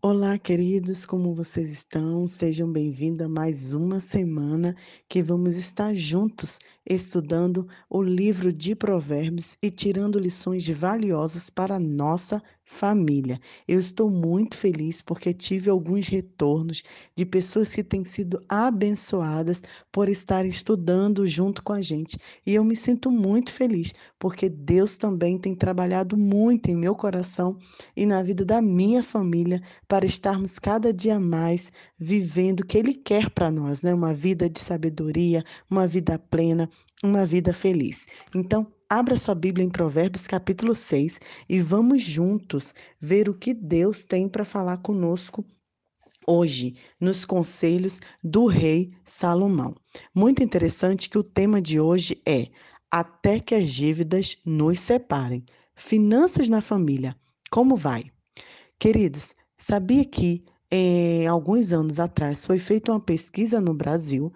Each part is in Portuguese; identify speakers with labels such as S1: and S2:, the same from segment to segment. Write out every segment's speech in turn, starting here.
S1: Olá, queridos, como vocês estão? Sejam bem-vindos a mais uma semana que vamos estar juntos estudando o livro de Provérbios e tirando lições valiosas para a nossa família. Eu estou muito feliz porque tive alguns retornos de pessoas que têm sido abençoadas por estar estudando junto com a gente. E eu me sinto muito feliz porque Deus também tem trabalhado muito em meu coração e na vida da minha família para estarmos cada dia mais vivendo o que Ele quer para nós, né? Uma vida de sabedoria, uma vida plena, uma vida feliz. Então, abra sua Bíblia em Provérbios capítulo 6 e vamos juntos ver o que Deus tem para falar conosco hoje nos conselhos do rei Salomão. Muito interessante que o tema de hoje é Até que as dívidas nos separem. Finanças na família. Como vai? Queridos, Sabia que, eh, alguns anos atrás, foi feita uma pesquisa no Brasil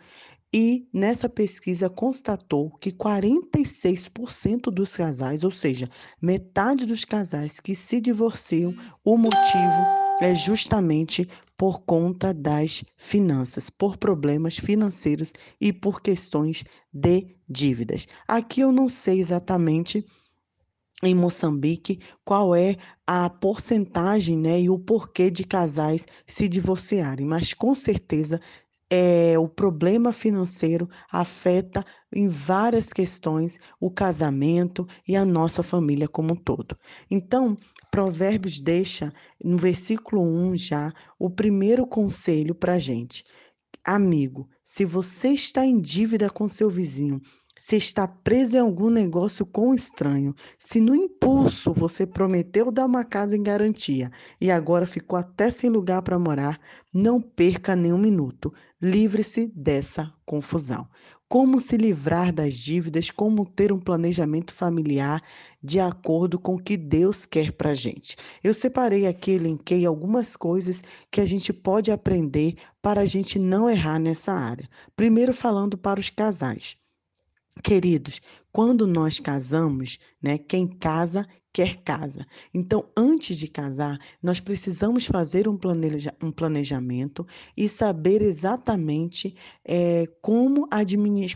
S1: e nessa pesquisa constatou que 46% dos casais, ou seja, metade dos casais que se divorciam, o motivo é justamente por conta das finanças, por problemas financeiros e por questões de dívidas. Aqui eu não sei exatamente em Moçambique, qual é a porcentagem né, e o porquê de casais se divorciarem, mas com certeza é, o problema financeiro afeta em várias questões o casamento e a nossa família como um todo. Então, Provérbios deixa no versículo 1 já o primeiro conselho para a gente. Amigo, se você está em dívida com seu vizinho se está preso em algum negócio com um estranho, se no impulso você prometeu dar uma casa em garantia e agora ficou até sem lugar para morar, não perca nenhum minuto. Livre-se dessa confusão. Como se livrar das dívidas, como ter um planejamento familiar de acordo com o que Deus quer para a gente. Eu separei aqui, elenquei algumas coisas que a gente pode aprender para a gente não errar nessa área. Primeiro, falando para os casais. Queridos, quando nós casamos, né, quem casa quer casa. Então, antes de casar, nós precisamos fazer um, planeja, um planejamento e saber exatamente é, como,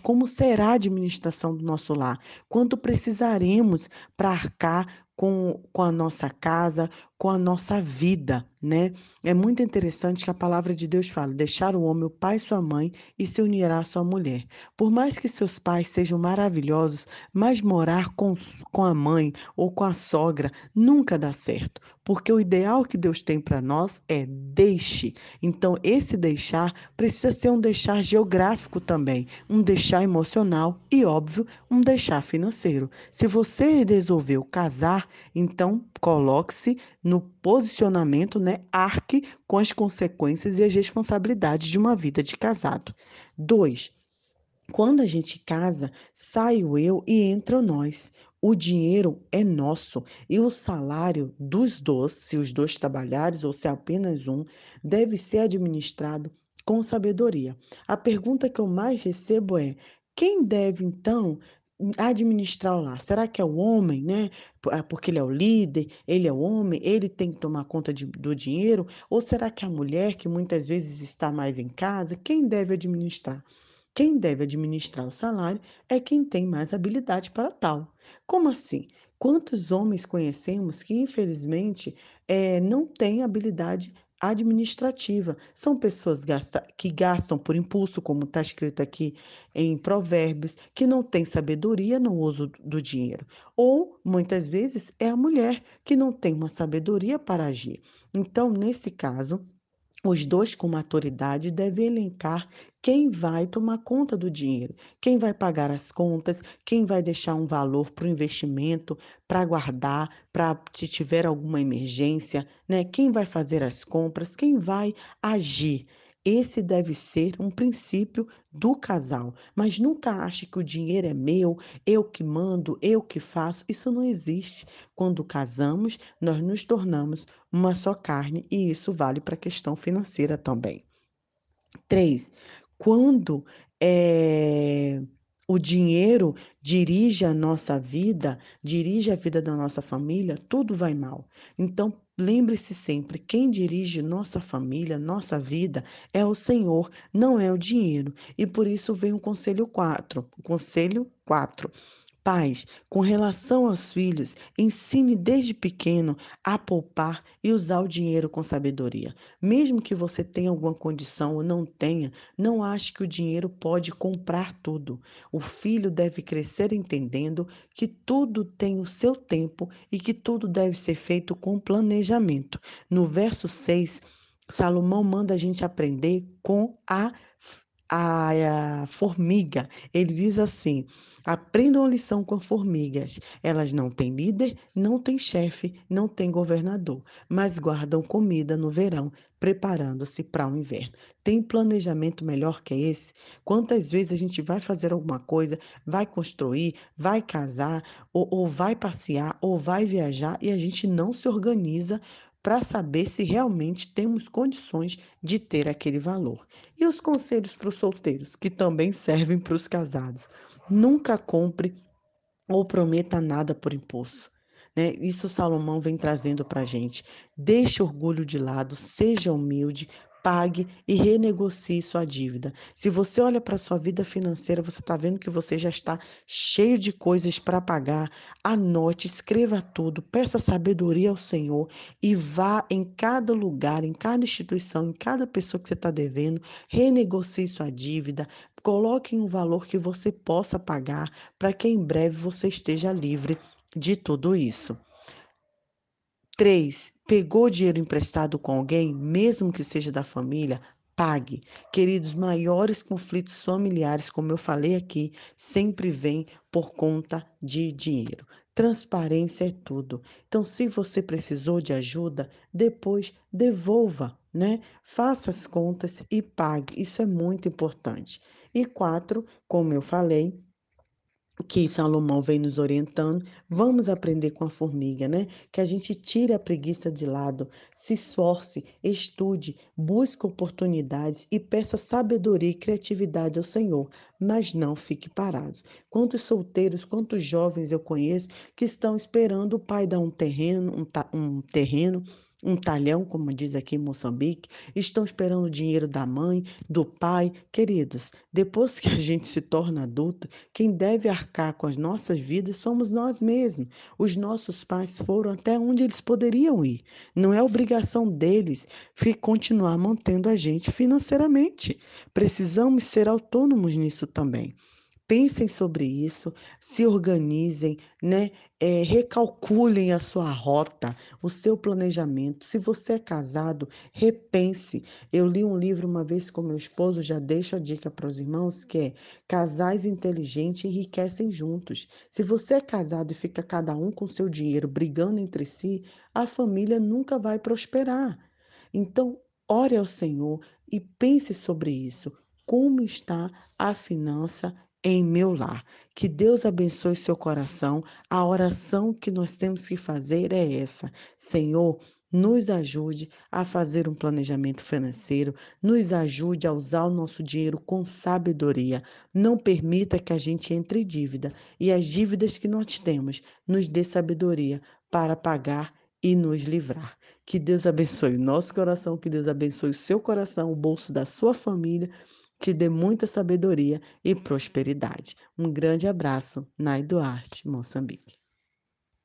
S1: como será a administração do nosso lar, quanto precisaremos para arcar com, com a nossa casa, com a nossa vida, né? É muito interessante que a palavra de Deus fala: deixar o homem, o pai e sua mãe, e se unirá à sua mulher. Por mais que seus pais sejam maravilhosos, mas morar com, com a mãe ou com a sogra nunca dá certo. Porque o ideal que Deus tem para nós é deixe. Então, esse deixar precisa ser um deixar geográfico também, um deixar emocional e, óbvio, um deixar financeiro. Se você resolveu casar, então coloque-se no posicionamento, né? Arque com as consequências e as responsabilidades de uma vida de casado. Dois, quando a gente casa, sai o eu e entra o nós. O dinheiro é nosso e o salário dos dois, se os dois trabalhares ou se apenas um, deve ser administrado com sabedoria. A pergunta que eu mais recebo é: quem deve então administrar o? Será que é o homem, né? Ah, porque ele é o líder, ele é o homem, ele tem que tomar conta de, do dinheiro? Ou será que a mulher, que muitas vezes está mais em casa, quem deve administrar? Quem deve administrar o salário é quem tem mais habilidade para tal. Como assim? Quantos homens conhecemos que, infelizmente, é, não têm habilidade administrativa. São pessoas gasta, que gastam por impulso, como está escrito aqui em Provérbios, que não tem sabedoria no uso do dinheiro. Ou, muitas vezes, é a mulher que não tem uma sabedoria para agir. Então, nesse caso, os dois com maturidade devem elencar quem vai tomar conta do dinheiro, quem vai pagar as contas, quem vai deixar um valor para o investimento, para guardar, para se tiver alguma emergência, né? Quem vai fazer as compras, quem vai agir. Esse deve ser um princípio do casal, mas nunca ache que o dinheiro é meu, eu que mando, eu que faço. Isso não existe. Quando casamos, nós nos tornamos uma só carne e isso vale para a questão financeira também. Três, quando é, o dinheiro dirige a nossa vida, dirige a vida da nossa família, tudo vai mal. Então, Lembre-se sempre, quem dirige nossa família, nossa vida, é o Senhor, não é o dinheiro. E por isso vem o conselho 4. O conselho 4. Pais, com relação aos filhos, ensine desde pequeno a poupar e usar o dinheiro com sabedoria. Mesmo que você tenha alguma condição ou não tenha, não ache que o dinheiro pode comprar tudo. O filho deve crescer entendendo que tudo tem o seu tempo e que tudo deve ser feito com planejamento. No verso 6, Salomão manda a gente aprender com a a, a formiga. Ele diz assim: aprendam a lição com formigas. Elas não têm líder, não têm chefe, não têm governador, mas guardam comida no verão, preparando-se para o inverno. Tem planejamento melhor que esse? Quantas vezes a gente vai fazer alguma coisa, vai construir, vai casar, ou, ou vai passear, ou vai viajar e a gente não se organiza para saber se realmente temos condições de ter aquele valor. E os conselhos para os solteiros, que também servem para os casados. Nunca compre ou prometa nada por impulso. Né? Isso Salomão vem trazendo para a gente. Deixe orgulho de lado, seja humilde, pague e renegocie sua dívida. Se você olha para sua vida financeira, você está vendo que você já está cheio de coisas para pagar. Anote, escreva tudo, peça sabedoria ao Senhor e vá em cada lugar, em cada instituição, em cada pessoa que você está devendo, renegocie sua dívida, coloque um valor que você possa pagar para que em breve você esteja livre de tudo isso. 3. Pegou dinheiro emprestado com alguém, mesmo que seja da família? Pague. Queridos, maiores conflitos familiares, como eu falei aqui, sempre vêm por conta de dinheiro. Transparência é tudo. Então, se você precisou de ajuda, depois devolva, né? Faça as contas e pague. Isso é muito importante. E quatro, como eu falei, que Salomão vem nos orientando, vamos aprender com a formiga, né? Que a gente tire a preguiça de lado, se esforce, estude, busque oportunidades e peça sabedoria e criatividade ao Senhor, mas não fique parado. Quantos solteiros, quantos jovens eu conheço que estão esperando o pai dar um terreno, um, um terreno um talhão, como diz aqui em Moçambique, estão esperando o dinheiro da mãe, do pai. Queridos, depois que a gente se torna adulto, quem deve arcar com as nossas vidas somos nós mesmos. Os nossos pais foram até onde eles poderiam ir. Não é obrigação deles continuar mantendo a gente financeiramente. Precisamos ser autônomos nisso também. Pensem sobre isso, se organizem, né? É, recalculem a sua rota, o seu planejamento. Se você é casado, repense. Eu li um livro uma vez com meu esposo, já deixo a dica para os irmãos, que é Casais inteligentes enriquecem juntos. Se você é casado e fica cada um com seu dinheiro brigando entre si, a família nunca vai prosperar. Então, ore ao Senhor e pense sobre isso. Como está a finança em meu lar. Que Deus abençoe seu coração. A oração que nós temos que fazer é essa: Senhor, nos ajude a fazer um planejamento financeiro, nos ajude a usar o nosso dinheiro com sabedoria. Não permita que a gente entre em dívida e as dívidas que nós temos nos dê sabedoria para pagar e nos livrar. Que Deus abençoe o nosso coração, que Deus abençoe o seu coração, o bolso da sua família te dê muita sabedoria e prosperidade. Um grande abraço, Nai Duarte, Moçambique.